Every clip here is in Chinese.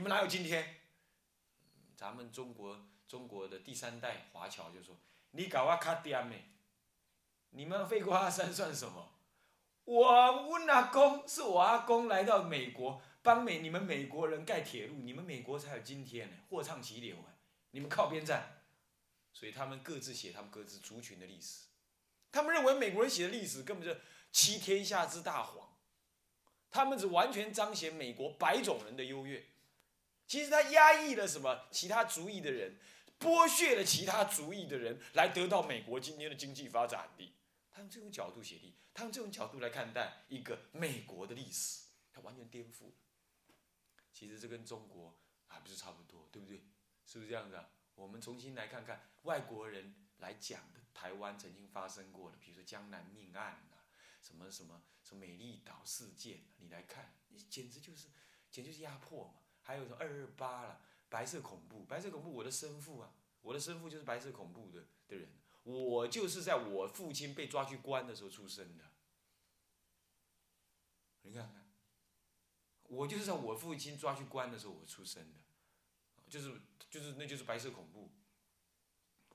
你们哪有今天？咱们中国中国的第三代华侨就说：“你搞我卡点咩？你们废过阿三算什么？我我阿公是我阿公来到美国帮美你们美国人盖铁路，你们美国才有今天呢，货畅其流啊！你们靠边站，所以他们各自写他们各自族群的历史，他们认为美国人写的历史根本就欺天下之大谎，他们只完全彰显美国白种人的优越。”其实他压抑了什么？其他族裔的人，剥削了其他族裔的人，来得到美国今天的经济发展的。他用这种角度写历，他用这种角度来看待一个美国的历史，他完全颠覆。其实这跟中国还不是差不多，对不对？是不是这样子啊？我们重新来看看外国人来讲的台湾曾经发生过的，比如说江南命案啊，什么什么什么美丽岛事件，你来看，你简直就是，简直就是压迫嘛。还有什么二二八了，白色恐怖，白色恐怖，我的生父啊，我的生父就是白色恐怖的的人，我就是在我父亲被抓去关的时候出生的。你看看，我就是在我父亲抓去关的时候我出生的，就是就是那就是白色恐怖，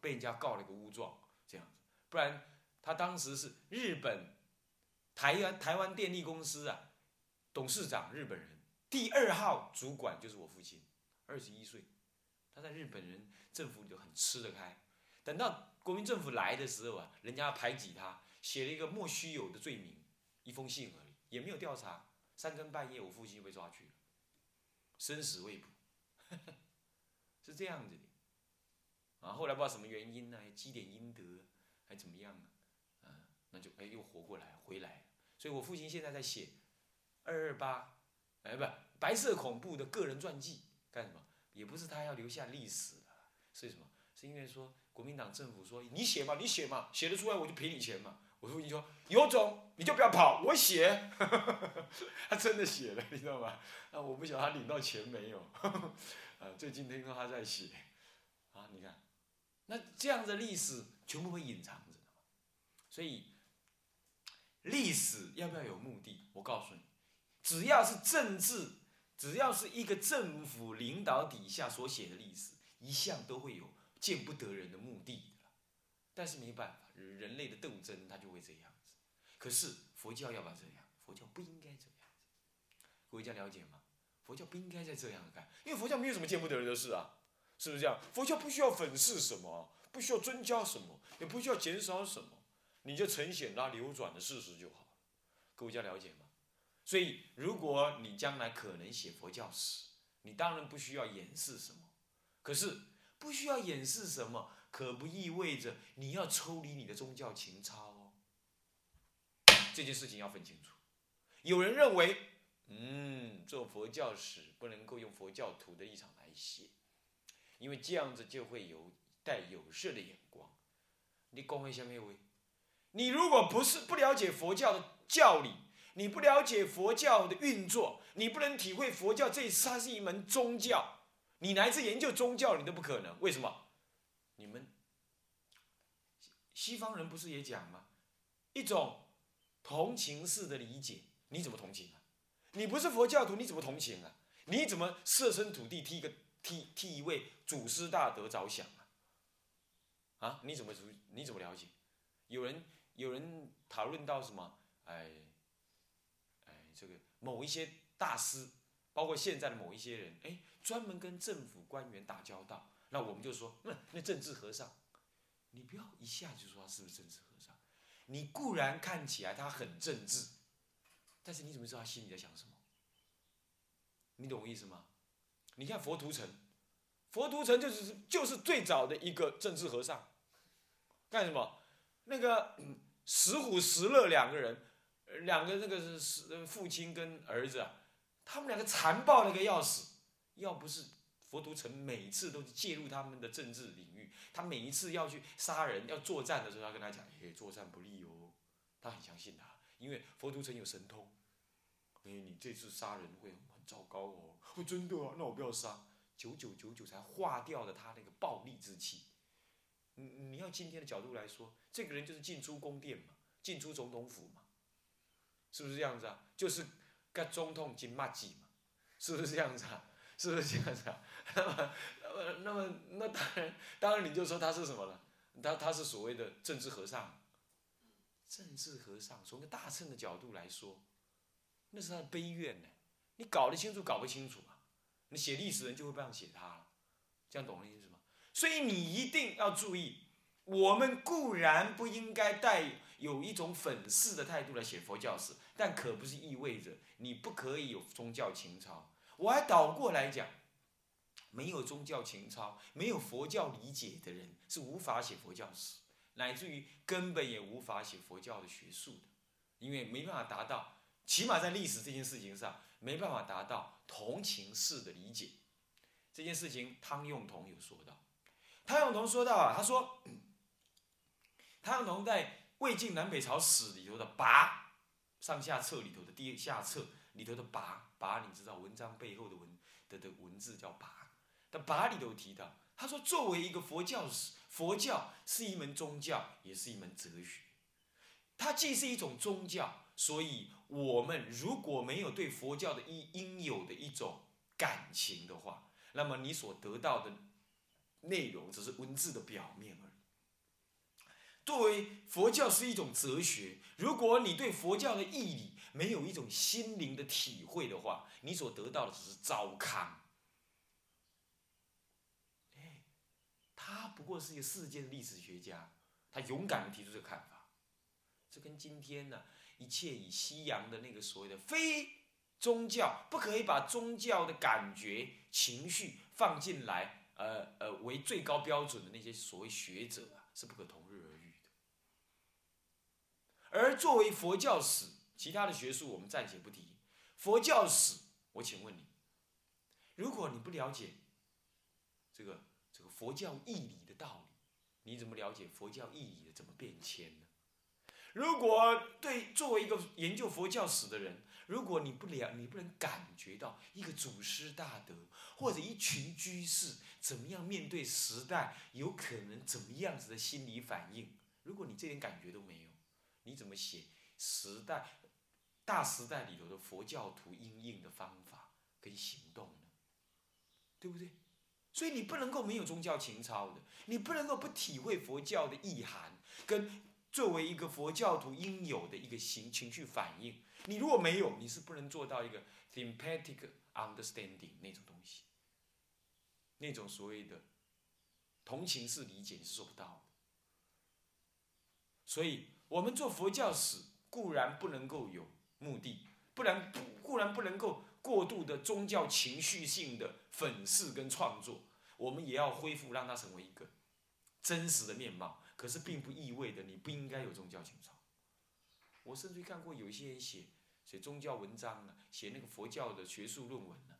被人家告了一个诬状这样子，不然他当时是日本台湾台湾电力公司啊董事长日本人。第二号主管就是我父亲，二十一岁，他在日本人政府里头很吃得开。等到国民政府来的时候啊，人家排挤他，写了一个莫须有的罪名，一封信而已，也没有调查。三更半夜，我父亲就被抓去了，生死未卜，是这样子的。啊，后来不知道什么原因呢，积点阴德还怎么样啊？啊，那就哎又活过来回来。所以我父亲现在在写二二八，哎不。白色恐怖的个人传记干什么？也不是他要留下历史是什么？是因为说国民党政府说你写嘛，你写嘛，写得出来我就赔你钱嘛。我父亲说有种你就不要跑，我写。他真的写了，你知道吗？啊，我不晓得他领到钱没有。啊，最近听说他在写。啊，你看，那这样的历史全部会隐藏着所以历史要不要有目的？我告诉你，只要是政治。只要是一个政府领导底下所写的历史，一向都会有见不得人的目的。但是没办法，人类的斗争它就会这样子。可是佛教要不要这样？佛教不应该这样子。各位家了解吗？佛教不应该再这样干，因为佛教没有什么见不得人的事啊，是不是这样？佛教不需要粉饰什么，不需要增加什么，也不需要减少什么，你就呈现它流转的事实就好。各位家了解吗？所以，如果你将来可能写佛教史，你当然不需要掩饰什么。可是，不需要掩饰什么，可不意味着你要抽离你的宗教情操哦。这件事情要分清楚。有人认为，嗯，做佛教史不能够用佛教徒的立场来写，因为这样子就会有带有色的眼光。你讲为什么会？你如果不是不了解佛教的教理。你不了解佛教的运作，你不能体会佛教这它是一门宗教，你来自研究宗教你都不可能。为什么？你们西方人不是也讲吗？一种同情式的理解，你怎么同情啊？你不是佛教徒，你怎么同情啊？你怎么设身处地替一个替替一位祖师大德着想啊？啊？你怎么你怎么了解？有人有人讨论到什么？哎。这个某一些大师，包括现在的某一些人，哎，专门跟政府官员打交道，那我们就说，那那政治和尚，你不要一下就说他是不是政治和尚，你固然看起来他很政治，但是你怎么知道他心里在想什么？你懂我意思吗？你看佛图澄，佛图澄就是就是最早的一个政治和尚，干什么？那个石虎、石勒两个人。两个那个是是父亲跟儿子啊，他们两个残暴那个要死，要不是佛图澄每次都介入他们的政治领域，他每一次要去杀人要作战的时候，他跟他讲，哎，作战不利哦，他很相信他，因为佛图澄有神通，哎，你这次杀人会很糟糕哦，哦，真的啊，那我不要杀，九九九九才化掉了他那个暴力之气。你你要今天的角度来说，这个人就是进出宫殿嘛，进出总统府嘛。是不是这样子啊？就是跟总统金马吉嘛，是不是这样子啊？是不是这样子啊？那么，那么，那么，那当然，当然你就说他是什么了？他他是所谓的政治和尚。政治和尚从个大乘的角度来说，那是他的悲怨呢。你搞得清楚，搞不清楚啊？你写历史人就会这样写他了，这样懂了意思吗？所以你一定要注意，我们固然不应该带有一种粉饰的态度来写佛教史，但可不是意味着你不可以有宗教情操。我还倒过来讲，没有宗教情操、没有佛教理解的人是无法写佛教史，乃至于根本也无法写佛教的学术的，因为没办法达到，起码在历史这件事情上没办法达到同情式的理解。这件事情，汤用彤有说到，汤用彤说到啊，他说，汤用彤在《魏晋南北朝史》里头的跋上下册里头的第下册里头的跋。跋，你知道文章背后的文的的文字叫跋，但跋里头提到，他说作为一个佛教史，佛教是一门宗教，也是一门哲学。它既是一种宗教，所以我们如果没有对佛教的应应有的一种感情的话，那么你所得到的内容只是文字的表面而已。作为佛教是一种哲学，如果你对佛教的义理，没有一种心灵的体会的话，你所得到的只是糟糠。哎他不过是一个世界的历史学家，他勇敢的提出这个看法。这跟今天呢，一切以西洋的那个所谓的非宗教，不可以把宗教的感觉、情绪放进来，呃呃为最高标准的那些所谓学者啊，是不可同日而。作为佛教史，其他的学术我们暂且不提，佛教史，我请问你，如果你不了解这个这个佛教义理的道理，你怎么了解佛教义理的怎么变迁呢？如果对作为一个研究佛教史的人，如果你不了，你不能感觉到一个祖师大德或者一群居士怎么样面对时代，有可能怎么样子的心理反应，如果你这点感觉都没有，你怎么写时代？大时代里头的佛教徒应应的方法跟行动呢，对不对？所以你不能够没有宗教情操的，你不能够不体会佛教的意涵，跟作为一个佛教徒应有的一个情情绪反应。你如果没有，你是不能做到一个 sympathetic understanding 那种东西，那种所谓的同情式理解你是做不到的。所以我们做佛教史固然不能够有。目的，不然不固然不能够过度的宗教情绪性的粉饰跟创作，我们也要恢复，让它成为一个真实的面貌。可是并不意味着你不应该有宗教情操。我甚至看过有一些人写写宗教文章呢，写那个佛教的学术论文呢，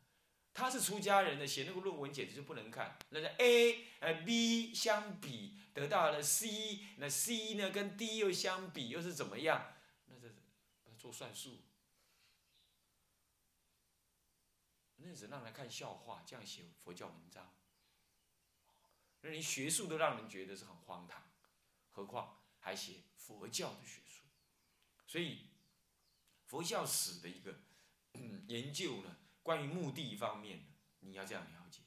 他是出家人的，写那个论文简直就不能看。那个 A 呃 B 相比得到了 C，那 C 呢跟 D 又相比又是怎么样？做算术，那只让人看笑话。这样写佛教文章，那连学术都让人觉得是很荒唐，何况还写佛教的学术。所以，佛教史的一个 研究呢，关于目的方面，你要这样了解。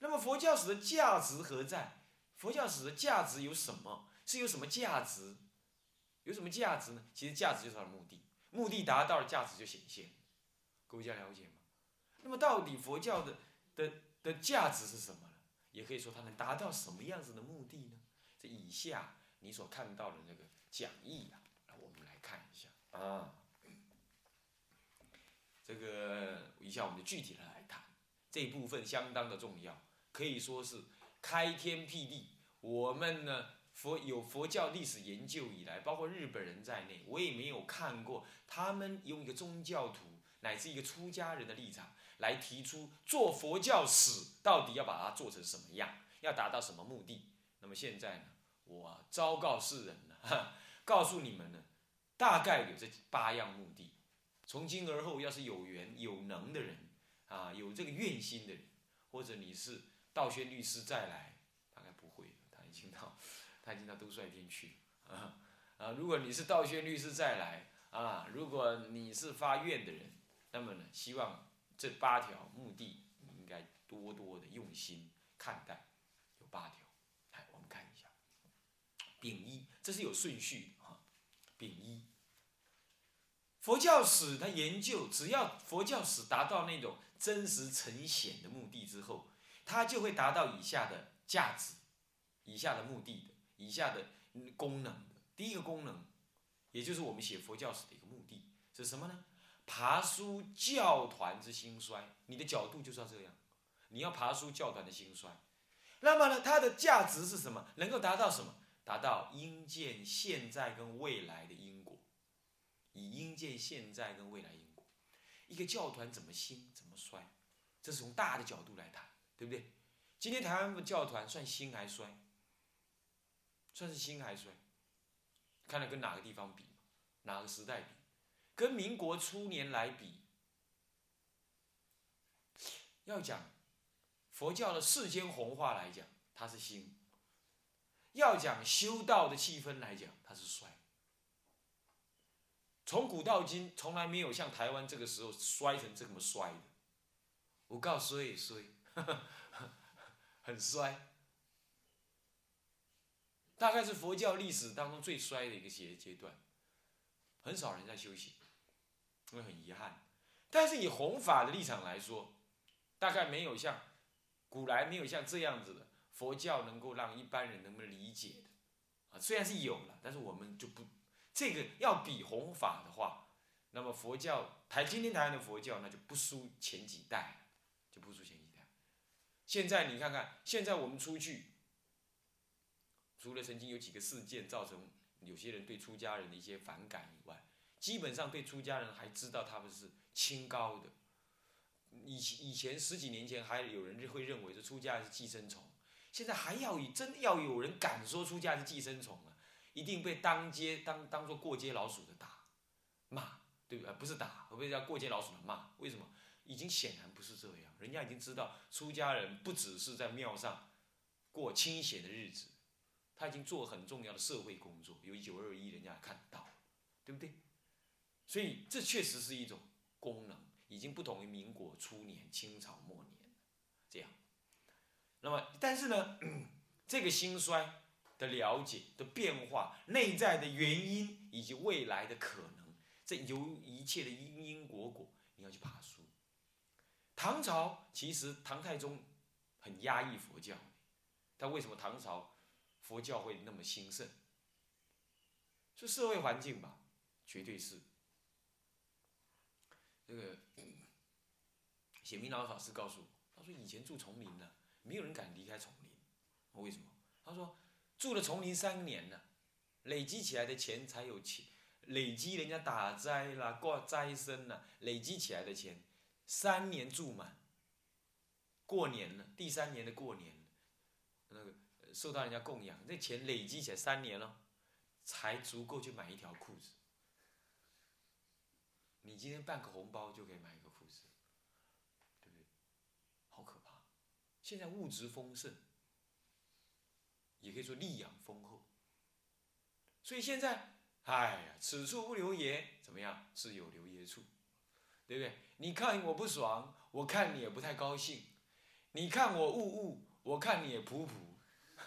那么，佛教史的价值何在？佛教史的价值有什么？是有什么价值？有什么价值呢？其实，价值就是它的目的。目的达到了，价值就显现。各位家了解吗？那么到底佛教的的的价值是什么呢？也可以说它能达到什么样子的目的呢？这以下你所看到的那个讲义啊，我们来看一下啊。这个以下我们就具体的来谈这一部分，相当的重要，可以说是开天辟地。我们呢？佛有佛教历史研究以来，包括日本人在内，我也没有看过他们用一个宗教徒乃至一个出家人的立场来提出做佛教史到底要把它做成什么样，要达到什么目的。那么现在呢，我昭告世人呢，告诉你们呢，大概有这八样目的。从今而后，要是有缘有能的人啊，有这个愿心的人，或者你是道宣律师再来，大概不会，他已经到。他已经到都率天去 啊啊！如果你是道宣律师再来啊，如果你是发愿的人，那么呢，希望这八条目的你应该多多的用心看待，有八条。来，我们看一下。丙一，这是有顺序哈。丙一，佛教史他研究，只要佛教史达到那种真实呈现的目的之后，它就会达到以下的价值，以下的目的的，以下的功能。第一个功能，也就是我们写佛教史的一个目的是什么呢？爬书教团之兴衰，你的角度就是要这样，你要爬书教团的兴衰。那么呢，它的价值是什么？能够达到什么？达到应见现在跟未来的因，以应见现在跟未来因果。一个教团怎么兴怎么衰，这是从大的角度来谈，对不对？今天台湾的教团算兴还衰？算是兴还衰？看了跟哪个地方比，哪个时代比？跟民国初年来比，要讲佛教的世间红化来讲，它是兴；要讲修道的气氛来讲，它是衰。从古到今，从来没有像台湾这个时候衰成这么衰的。我告诉衰衰，很衰。大概是佛教历史当中最衰的一个阶阶段，很少人在修行。因为很遗憾，但是以弘法的立场来说，大概没有像古来没有像这样子的佛教能够让一般人能够理解的啊。虽然是有了，但是我们就不这个要比弘法的话，那么佛教台今天台湾的佛教那就不输前几代，就不输前几代。现在你看看，现在我们出去，除了曾经有几个事件造成有些人对出家人的一些反感以外，基本上对出家人还知道他们是清高的，以以前十几年前还有人会认为是出家是寄生虫，现在还要以真要有人敢说出家是寄生虫啊，一定被当街当当做过街老鼠的打骂，对不对？不是打，会被叫过街老鼠的骂。为什么？已经显然不是这样，人家已经知道出家人不只是在庙上过清闲的日子，他已经做很重要的社会工作，有九二一人家看到，对不对？所以这确实是一种功能，已经不同于民国初年、清朝末年这样。那么，但是呢，这个兴衰的了解的变化、内在的原因以及未来的可能，这由一切的因因果果，你要去爬书。唐朝其实唐太宗很压抑佛教，但为什么唐朝佛教会那么兴盛？是社会环境吧？绝对是。这个 写明老法师告诉我，他说以前住丛林呢，没有人敢离开丛林。为什么？他说住了丛林三年了，累积起来的钱才有钱，累积人家打灾啦、挂斋僧啦，累积起来的钱，三年住满，过年了，第三年的过年，那个受到人家供养，那钱累积起来三年了，才足够去买一条裤子。你今天办个红包就可以买一个裤子，对不对？好可怕！现在物质丰盛，也可以说力养丰厚。所以现在，哎呀，此处不留爷，怎么样？自有留爷处，对不对？你看我不爽，我看你也不太高兴；你看我雾雾，我看你也普普，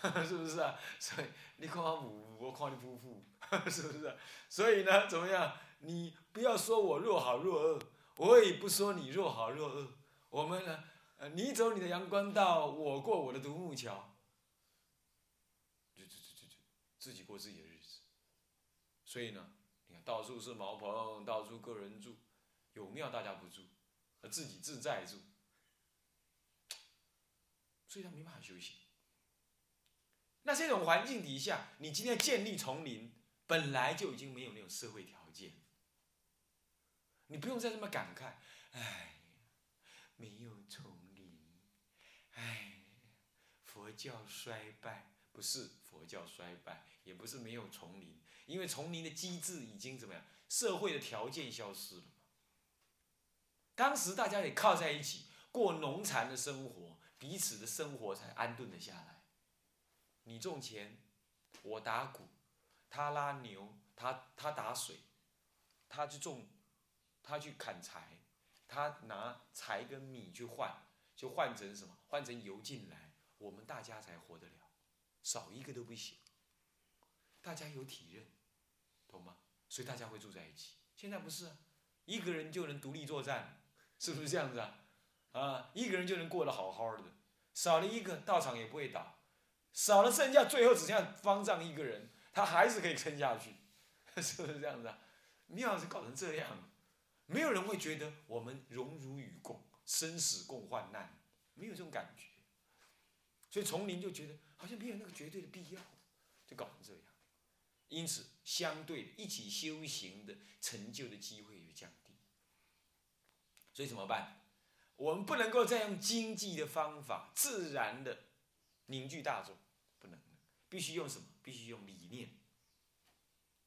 是不是啊？所以你看我雾雾，我看你普普，是不是？所以呢，怎么样？你不要说我若好若恶，我也不说你若好若恶。我们呢，呃，你走你的阳关道，我过我的独木桥，自己过自己的日子。所以呢，你看到处是茅棚，到处个人住，有庙大家不住，自己自在住，所以他没办法修行。那这种环境底下，你今天建立丛林，本来就已经没有那种社会条件。你不用再这么感慨，哎，没有丛林，哎，佛教衰败，不是佛教衰败，也不是没有丛林，因为丛林的机制已经怎么样，社会的条件消失了当时大家也靠在一起过农残的生活，彼此的生活才安顿了下来。你种田，我打鼓，他拉牛，他他打水，他去种。他去砍柴，他拿柴跟米去换，就换成什么？换成油进来，我们大家才活得了，少一个都不行。大家有体认，懂吗？所以大家会住在一起。现在不是，一个人就能独立作战，是不是这样子啊？啊，一个人就能过得好好的，少了一个道场也不会倒，少了剩下最后只剩下方丈一个人，他还是可以撑下去，是不是这样子啊？庙是搞成这样，没有人会觉得我们荣辱与共，生死共患难，没有这种感觉，所以丛林就觉得好像没有那个绝对的必要，就搞成这样，因此相对的一起修行的成就的机会也降低，所以怎么办？我们不能够再用经济的方法自然的凝聚大众，不能，必须用什么？必须用理念。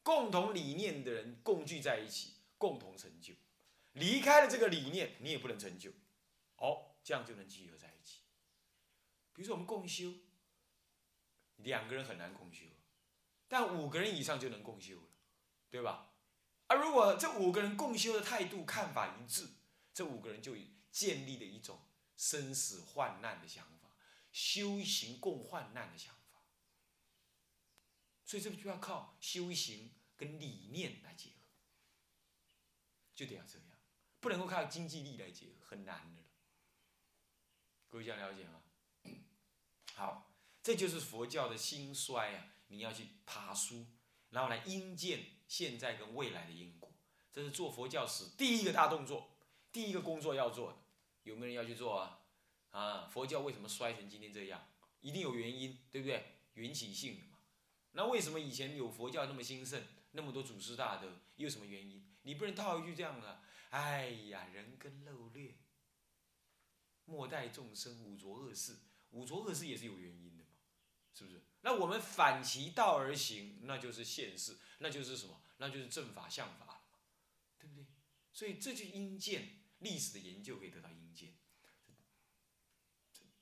共同理念的人共聚在一起，共同成就。离开了这个理念，你也不能成就。哦，这样就能集合在一起。比如说我们共修，两个人很难共修，但五个人以上就能共修了，对吧？而如果这五个人共修的态度、看法一致，这五个人就建立了一种生死患难的想法，修行共患难的想法。所以这个就要靠修行跟理念来结合，就得要这样，不能够靠经济力来结合，很难的。各位这样了解吗？好，这就是佛教的兴衰啊！你要去爬书，然后来应见现在跟未来的因果，这是做佛教史第一个大动作，第一个工作要做的。有没有人要去做啊？啊，佛教为什么衰成今天这样？一定有原因，对不对？缘起性的嘛。那为什么以前有佛教那么兴盛，那么多祖师大德，又有什么原因？你不能套一句这样的，哎呀，人根漏略，莫待众生五浊恶世，五浊恶世也是有原因的嘛，是不是？那我们反其道而行，那就是现世，那就是什么？那就是正法相法了嘛，对不对？所以这就因见历史的研究可以得到因见，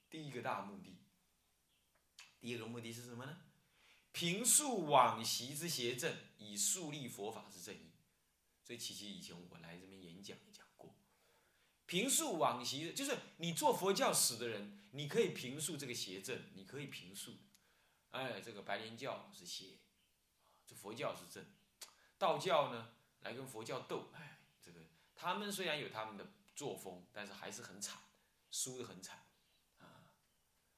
第一个大目的。第二个目的是什么呢？平素往昔之邪正，以树立佛法之正义。所以，其实以前我来这边演讲一讲，平素往昔，就是你做佛教史的人，你可以平述这个邪正，你可以平述，哎，这个白莲教是邪，这佛教是正，道教呢来跟佛教斗，哎，这个他们虽然有他们的作风，但是还是很惨，输的很惨，啊，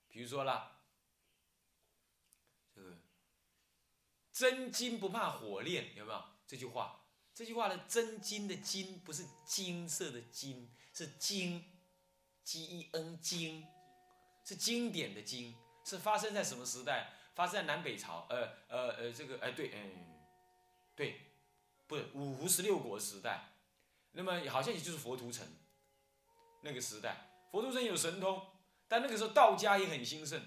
比如说啦。这个真金不怕火炼，有没有这句话？这句话的真金的金不是金色的金，是经，G E N 经，是经典的经，是发生在什么时代？发生在南北朝，呃呃呃，这个哎对，嗯，对，不是五胡十六国时代，那么好像也就是佛图城那个时代，佛图城有神通，但那个时候道家也很兴盛，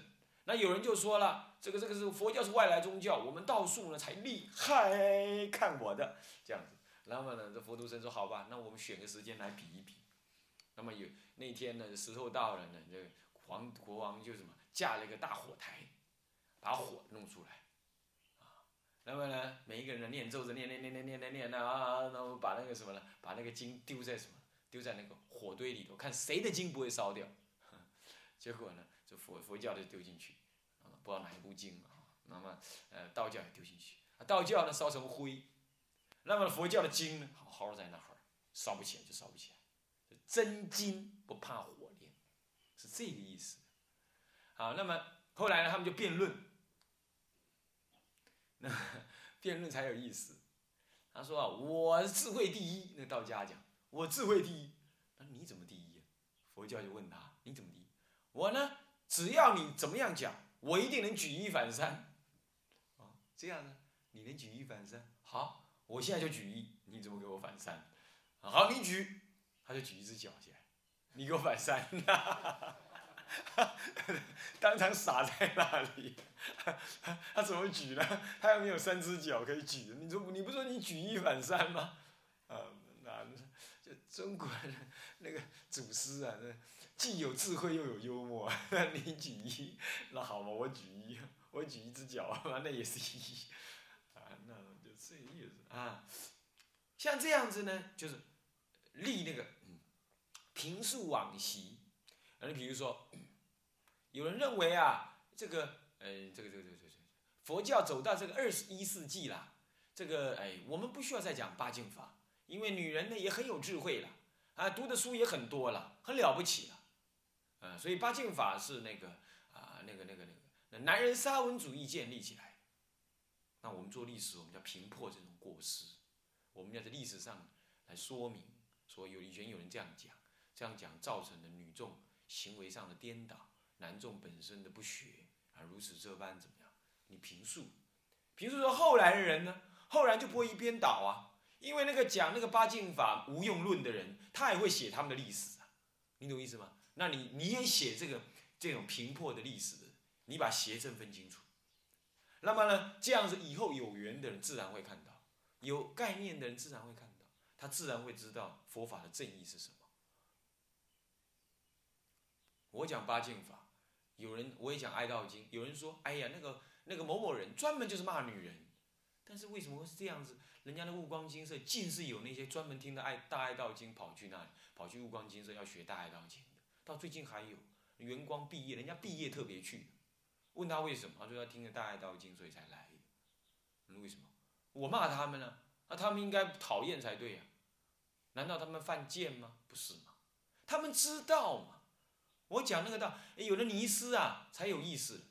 那有人就说了。这个这个是佛教是外来宗教，我们道术呢才厉害，看我的这样子。那么呢，这佛图僧说好吧，那我们选个时间来比一比。那么有那天呢，时候到了呢，这皇国王就什么架了一个大火台，把火弄出来，啊，那么呢，每一个人呢念咒着念念念念念念念啊，然后把那个什么呢，把那个经丢在什么，丢在那个火堆里头，看谁的经不会烧掉。结果呢，这佛佛教就丢进去。啊不知道哪一部经啊？那么，呃，道教也丢进去，道教呢烧成灰，那么佛教的经呢，好好在那儿，烧不起来就烧不起来，真金不怕火炼，是这个意思。好，那么后来呢，他们就辩论，那辩论才有意思。他说啊，我智慧第一，那道家讲，我智慧第一，那你怎么第一？佛教就问他，你怎么第一？我呢，只要你怎么样讲。我一定能举一反三，啊，这样呢？你能举一反三？好，我现在就举一，你怎么给我反三？好，你举，他就举一只脚起来，你给我反三，当场傻在那里，他怎么举呢？他又没有三只脚可以举，你说你不说你举一反三吗？啊，那就中国人那个祖师啊，那。既有智慧又有幽默，你举一，那好嘛，我举一，我举一只脚，那也是一，啊，那就这意思啊。像这样子呢，就是立那个平述往昔，啊你比如说，有人认为啊，这个，呃，这个这个这个这个，佛教走到这个二十一世纪了，这个，哎，我们不需要再讲八敬法，因为女人呢也很有智慧了，啊，读的书也很多了，很了不起了，啊，所以八敬法是那个啊，那个那个那个，那男人沙文主义建立起来，那我们做历史，我们要平破这种过失，我们要在历史上来说明，说有以前有人这样讲，这样讲造成的女众。行为上的颠倒，男众本身的不学啊，如此这般怎么样？你评述，评述说后来的人呢，后来就不会一边倒啊，因为那个讲那个八敬法无用论的人，他也会写他们的历史啊，你懂意思吗？那你你也写这个这种平破的历史的，你把邪正分清楚，那么呢，这样子以后有缘的人自然会看到，有概念的人自然会看到，他自然会知道佛法的正义是什么。我讲八敬法，有人我也讲哀悼经。有人说：“哎呀，那个那个某某人专门就是骂女人。”但是为什么会是这样子？人家的悟光金色尽是有那些专门听的爱大哀悼经跑去那里，跑去悟光金色要学大哀悼经的。到最近还有元光毕业，人家毕业特别去，问他为什么，他说他听了大哀悼经所以才来的。为什么？我骂他们呢？那他们应该讨厌才对呀？难道他们犯贱吗？不是吗？他们知道吗？我讲那个道，有了尼斯啊，才有意思。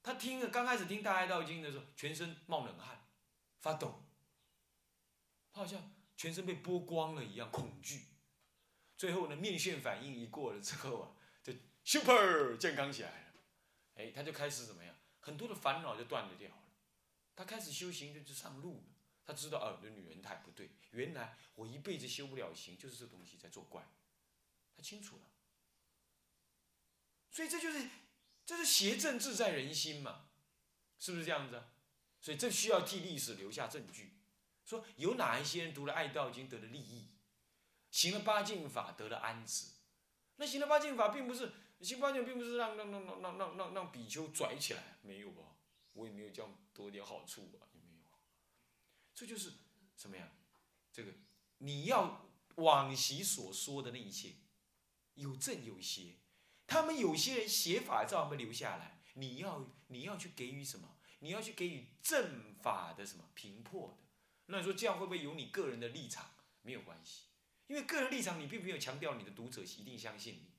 他听了刚开始听大爱道经的时候，全身冒冷汗，发抖，他好像全身被剥光了一样，恐惧。最后呢，面线反应一过了之后啊，就 super 健康起来了。哎，他就开始怎么样？很多的烦恼就断了掉了。他开始修行就就上路了。他知道哦，这女人太不对。原来我一辈子修不了行，就是这东西在作怪。他清楚了。所以这就是，这是邪正自在人心嘛，是不是这样子？所以这需要替历史留下证据，说有哪一些人读了《爱道经》得了利益，行了八敬法得了安止。那行了八敬法，并不是行八敬，并不是让让让让让让让比丘拽起来，没有吧？我也没有这样多点好处吧？也没有。这就是什么呀？这个你要往昔所说的那一切，有正有邪。他们有些人写法照样留下来，你要你要去给予什么？你要去给予正法的什么平破的？那你说这样会不会有你个人的立场？没有关系，因为个人立场你并没有强调你的读者一定相信你，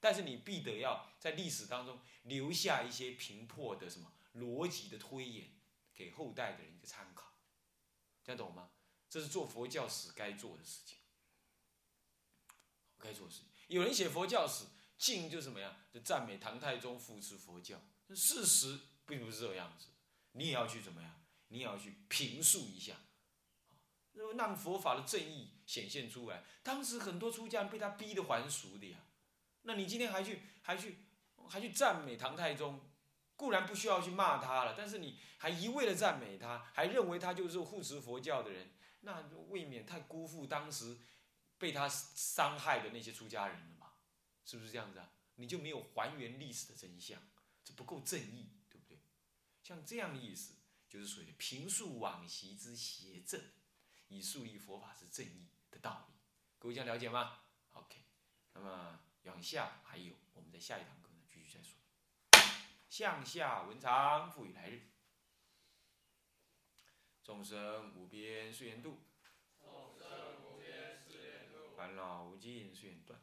但是你必得要在历史当中留下一些平破的什么逻辑的推演，给后代的人一个参考，这样懂吗？这是做佛教史该做的事情，该做的事情。有人写佛教史。敬就什么样？就赞美唐太宗扶持佛教。事实并不是这样子，你也要去怎么样？你也要去评述一下，让佛法的正义显现出来。当时很多出家人被他逼得还俗的呀。那你今天还去还去还去赞美唐太宗，固然不需要去骂他了，但是你还一味的赞美他，还认为他就是护持佛教的人，那未免太辜负当时被他伤害的那些出家人了。是不是这样子啊？你就没有还原历史的真相，这不够正义，对不对？像这样的意思，就是属于平述往昔之邪正，以树立佛法之正义的道理。各位这样了解吗？OK。那么往下还有，我们在下一堂课呢继续再说。向下文长，复以来日。众生无边誓愿度，众生无边誓愿度，烦恼无尽誓愿断。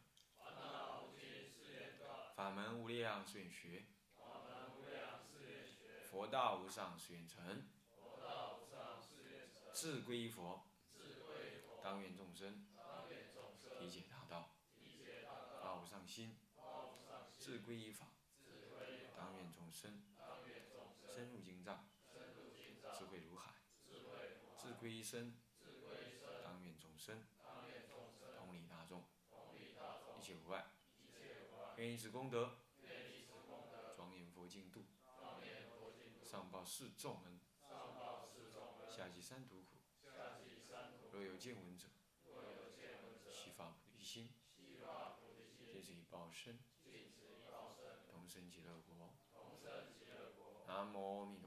法门无量誓愿学，佛道无上誓愿成，自归佛，当愿众生。理解大道，发无上心，自归依法，当愿众生。深入经藏，智慧如海，自归依身，当愿众生。同理大众，一切无碍。愿以此功德，庄严佛净土，上报四重恩，下济三途苦。若有见闻者，悉发菩提心，皆是以报身，同生极乐国。南无。